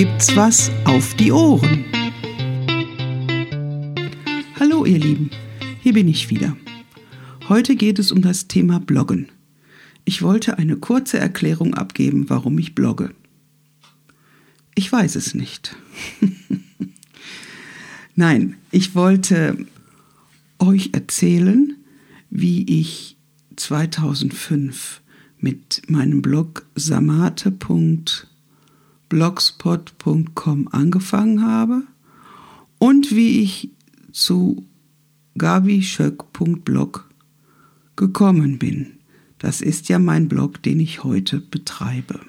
gibt's was auf die Ohren. Hallo ihr Lieben, hier bin ich wieder. Heute geht es um das Thema Bloggen. Ich wollte eine kurze Erklärung abgeben, warum ich blogge. Ich weiß es nicht. Nein, ich wollte euch erzählen, wie ich 2005 mit meinem Blog samate.blogspot.com angefangen habe und wie ich zu gabischöck.blog gekommen bin. Das ist ja mein Blog, den ich heute betreibe.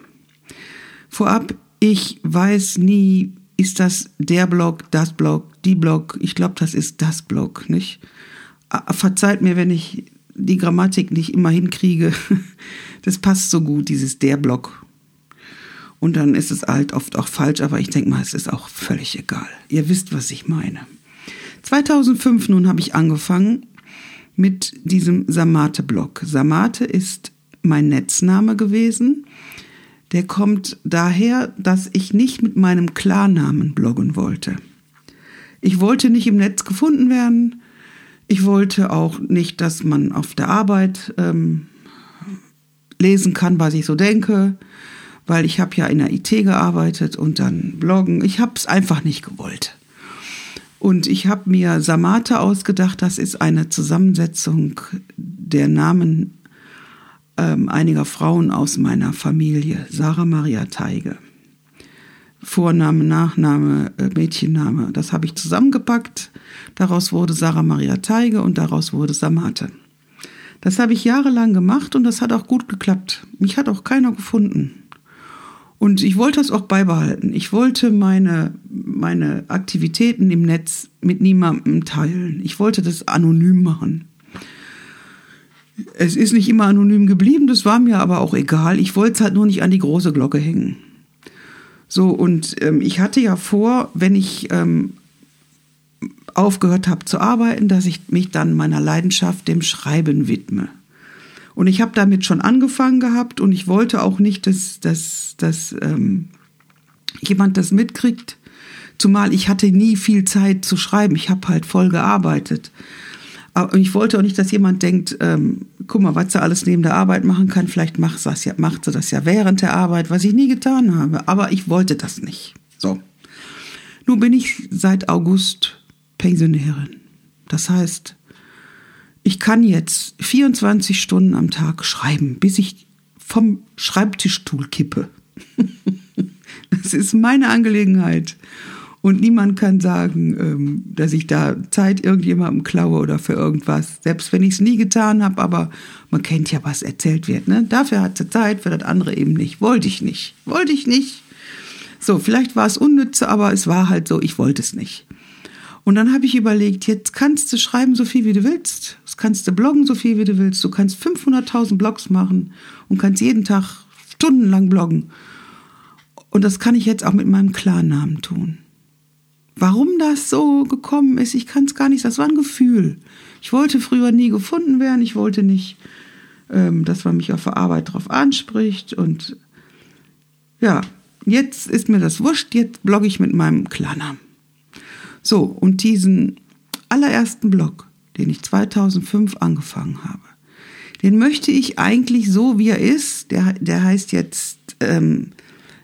Vorab, ich weiß nie, ist das der Blog, das Blog, die Blog? Ich glaube, das ist das Blog, nicht? Verzeiht mir, wenn ich die Grammatik nicht immer hinkriege. Das passt so gut, dieses der Blog. Und dann ist es halt oft auch falsch, aber ich denke mal, es ist auch völlig egal. Ihr wisst, was ich meine. 2005 nun habe ich angefangen mit diesem Samate-Blog. Samate ist mein Netzname gewesen. Der kommt daher, dass ich nicht mit meinem Klarnamen bloggen wollte. Ich wollte nicht im Netz gefunden werden. Ich wollte auch nicht, dass man auf der Arbeit ähm, lesen kann, was ich so denke, weil ich habe ja in der IT gearbeitet und dann bloggen. Ich habe es einfach nicht gewollt. Und ich habe mir Samate ausgedacht, das ist eine Zusammensetzung der Namen ähm, einiger Frauen aus meiner Familie. Sarah Maria Teige. Vorname, Nachname, äh, Mädchenname. Das habe ich zusammengepackt. Daraus wurde Sarah Maria Teige und daraus wurde Samate. Das habe ich jahrelang gemacht und das hat auch gut geklappt. Mich hat auch keiner gefunden. Und ich wollte das auch beibehalten. Ich wollte meine, meine Aktivitäten im Netz mit niemandem teilen. Ich wollte das anonym machen. Es ist nicht immer anonym geblieben, das war mir aber auch egal. Ich wollte es halt nur nicht an die große Glocke hängen. So, und ähm, ich hatte ja vor, wenn ich ähm, aufgehört habe zu arbeiten, dass ich mich dann meiner Leidenschaft, dem Schreiben widme. Und ich habe damit schon angefangen gehabt und ich wollte auch nicht, dass, dass, dass ähm, jemand das mitkriegt. Zumal ich hatte nie viel Zeit zu schreiben. Ich habe halt voll gearbeitet. Aber ich wollte auch nicht, dass jemand denkt, ähm, guck mal, was sie alles neben der Arbeit machen kann, vielleicht macht sie, das ja, macht sie das ja während der Arbeit, was ich nie getan habe. Aber ich wollte das nicht. So. Nun bin ich seit August Pensionärin. Das heißt, ich kann jetzt 24 Stunden am Tag schreiben, bis ich vom Schreibtischstuhl kippe. das ist meine Angelegenheit. Und niemand kann sagen, ähm, dass ich da Zeit irgendjemandem klaue oder für irgendwas. Selbst wenn ich es nie getan habe, aber man kennt ja, was erzählt wird. Ne? Dafür hat sie Zeit, für das andere eben nicht. Wollte ich nicht. Wollte ich nicht. So, vielleicht war es unnütze, aber es war halt so, ich wollte es nicht. Und dann habe ich überlegt, jetzt kannst du schreiben so viel wie du willst. Kannst du bloggen so viel wie du willst. Du kannst 500.000 Blogs machen und kannst jeden Tag stundenlang bloggen. Und das kann ich jetzt auch mit meinem Klarnamen tun. Warum das so gekommen ist, ich kann es gar nicht. Das war ein Gefühl. Ich wollte früher nie gefunden werden. Ich wollte nicht, ähm, dass man mich auf der Arbeit drauf anspricht. Und ja, jetzt ist mir das wurscht. Jetzt blogge ich mit meinem Klarnamen. So, und diesen allerersten Blog, den ich 2005 angefangen habe, den möchte ich eigentlich so, wie er ist. Der, der heißt jetzt ähm,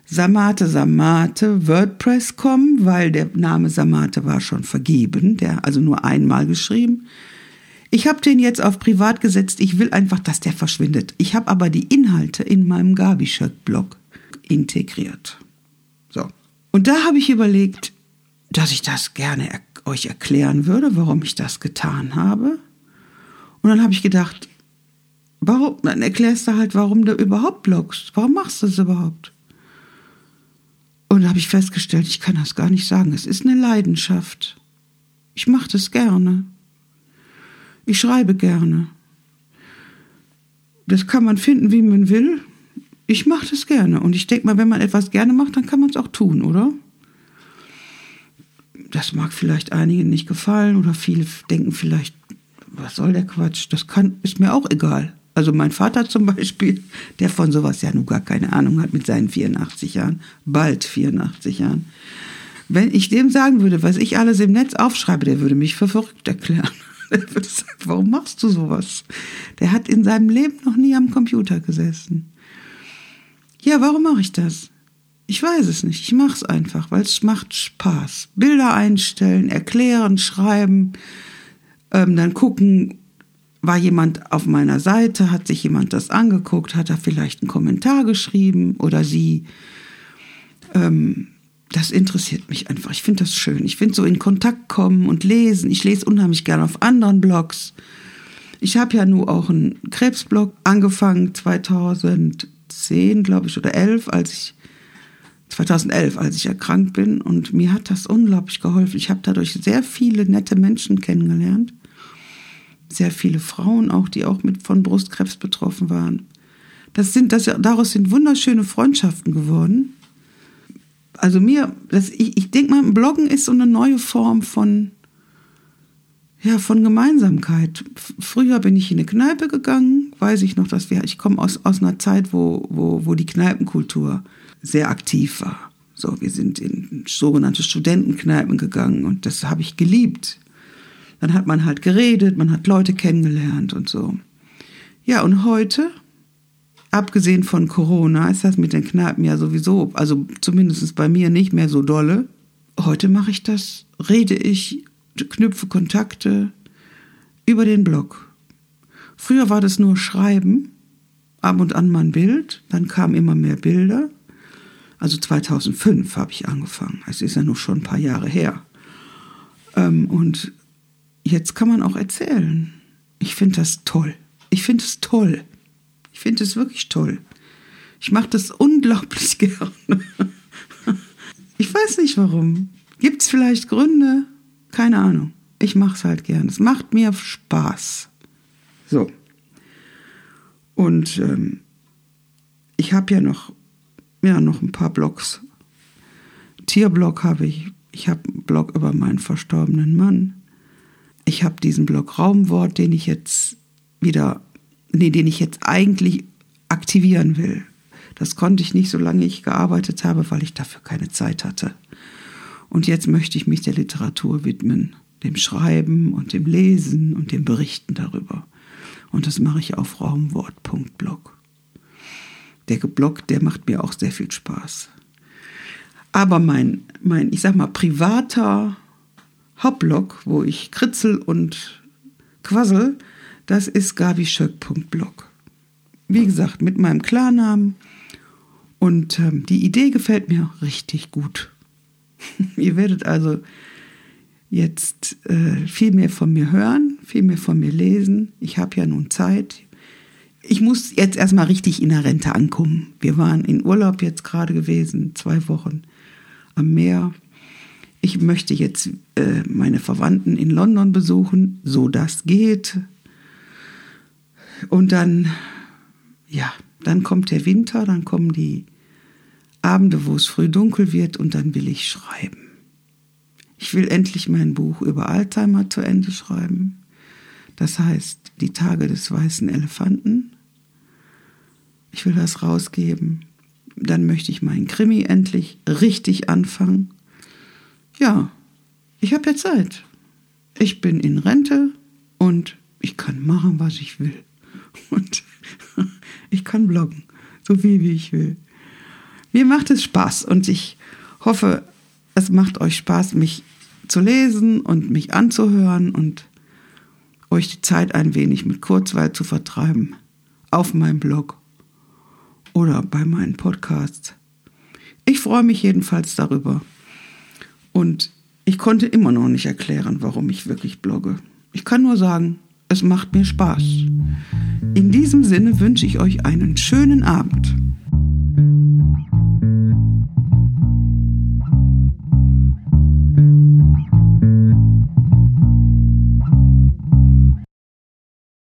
Samate Samate WordPress.com, weil der Name Samate war schon vergeben, der also nur einmal geschrieben. Ich habe den jetzt auf privat gesetzt. Ich will einfach, dass der verschwindet. Ich habe aber die Inhalte in meinem Gabi-Blog integriert. So. Und da habe ich überlegt, dass ich das gerne er euch erklären würde, warum ich das getan habe. Und dann habe ich gedacht, warum, dann erklärst du halt, warum du überhaupt bloggst. Warum machst du das überhaupt? Und da habe ich festgestellt, ich kann das gar nicht sagen. Es ist eine Leidenschaft. Ich mache das gerne. Ich schreibe gerne. Das kann man finden, wie man will. Ich mache das gerne. Und ich denke mal, wenn man etwas gerne macht, dann kann man es auch tun, oder? Das mag vielleicht einigen nicht gefallen oder viele denken vielleicht, was soll der Quatsch? Das kann, ist mir auch egal. Also mein Vater zum Beispiel, der von sowas ja nun gar keine Ahnung hat mit seinen 84 Jahren, bald 84 Jahren. Wenn ich dem sagen würde, was ich alles im Netz aufschreibe, der würde mich für verrückt erklären. Der würde sagen, warum machst du sowas? Der hat in seinem Leben noch nie am Computer gesessen. Ja, warum mache ich das? Ich weiß es nicht. Ich mache es einfach, weil es macht Spaß. Bilder einstellen, erklären, schreiben, ähm, dann gucken, war jemand auf meiner Seite, hat sich jemand das angeguckt, hat er vielleicht einen Kommentar geschrieben oder sie. Ähm, das interessiert mich einfach. Ich finde das schön. Ich finde so in Kontakt kommen und lesen. Ich lese unheimlich gerne auf anderen Blogs. Ich habe ja nur auch einen Krebsblog angefangen 2010, glaube ich, oder 11, als ich 2011, als ich erkrankt bin. Und mir hat das unglaublich geholfen. Ich habe dadurch sehr viele nette Menschen kennengelernt. Sehr viele Frauen auch, die auch mit von Brustkrebs betroffen waren. Das sind, das, daraus sind wunderschöne Freundschaften geworden. Also mir, das, ich, ich denke mal, Bloggen ist so eine neue Form von, ja, von Gemeinsamkeit. Früher bin ich in eine Kneipe gegangen, weiß ich noch, dass wir, ich komme aus, aus einer Zeit, wo, wo, wo die Kneipenkultur sehr aktiv war. So, wir sind in sogenannte Studentenkneipen gegangen und das habe ich geliebt. Dann hat man halt geredet, man hat Leute kennengelernt und so. Ja, und heute, abgesehen von Corona, ist das mit den Kneipen ja sowieso, also zumindest bei mir nicht mehr so dolle. Heute mache ich das, rede ich, knüpfe Kontakte über den Blog. Früher war das nur Schreiben, ab und an mal ein Bild, dann kamen immer mehr Bilder. Also 2005 habe ich angefangen. Es ist ja nur schon ein paar Jahre her. Ähm, und jetzt kann man auch erzählen. Ich finde das toll. Ich finde es toll. Ich finde es wirklich toll. Ich mache das unglaublich gerne. Ich weiß nicht warum. Gibt es vielleicht Gründe? Keine Ahnung. Ich mache es halt gern. Es macht mir Spaß. So. Und ähm, ich habe ja noch ja, noch ein paar Blogs. Tierblog habe ich. Ich habe einen Blog über meinen verstorbenen Mann. Ich habe diesen Blog Raumwort, den ich jetzt wieder, nee, den ich jetzt eigentlich aktivieren will. Das konnte ich nicht, solange ich gearbeitet habe, weil ich dafür keine Zeit hatte. Und jetzt möchte ich mich der Literatur widmen, dem Schreiben und dem Lesen und dem Berichten darüber. Und das mache ich auf raumwort.blog. Der Blog, der macht mir auch sehr viel Spaß. Aber mein, mein, ich sag mal, privater Hauptblog, wo ich kritzel und quassel, das ist gabischöck.blog. Wie gesagt, mit meinem Klarnamen. Und ähm, die Idee gefällt mir richtig gut. Ihr werdet also jetzt äh, viel mehr von mir hören, viel mehr von mir lesen. Ich habe ja nun Zeit ich muss jetzt erstmal richtig in der Rente ankommen. Wir waren in Urlaub jetzt gerade gewesen, zwei Wochen am Meer. Ich möchte jetzt äh, meine Verwandten in London besuchen, so das geht. Und dann, ja, dann kommt der Winter, dann kommen die Abende, wo es früh dunkel wird und dann will ich schreiben. Ich will endlich mein Buch über Alzheimer zu Ende schreiben. Das heißt, die Tage des weißen Elefanten ich will das rausgeben. Dann möchte ich meinen Krimi endlich richtig anfangen. Ja, ich habe ja Zeit. Ich bin in Rente und ich kann machen, was ich will. Und ich kann bloggen, so viel wie ich will. Mir macht es Spaß und ich hoffe, es macht euch Spaß, mich zu lesen und mich anzuhören und euch die Zeit ein wenig mit Kurzweil zu vertreiben auf meinem Blog oder bei meinen Podcasts. Ich freue mich jedenfalls darüber. Und ich konnte immer noch nicht erklären, warum ich wirklich blogge. Ich kann nur sagen, es macht mir Spaß. In diesem Sinne wünsche ich euch einen schönen Abend.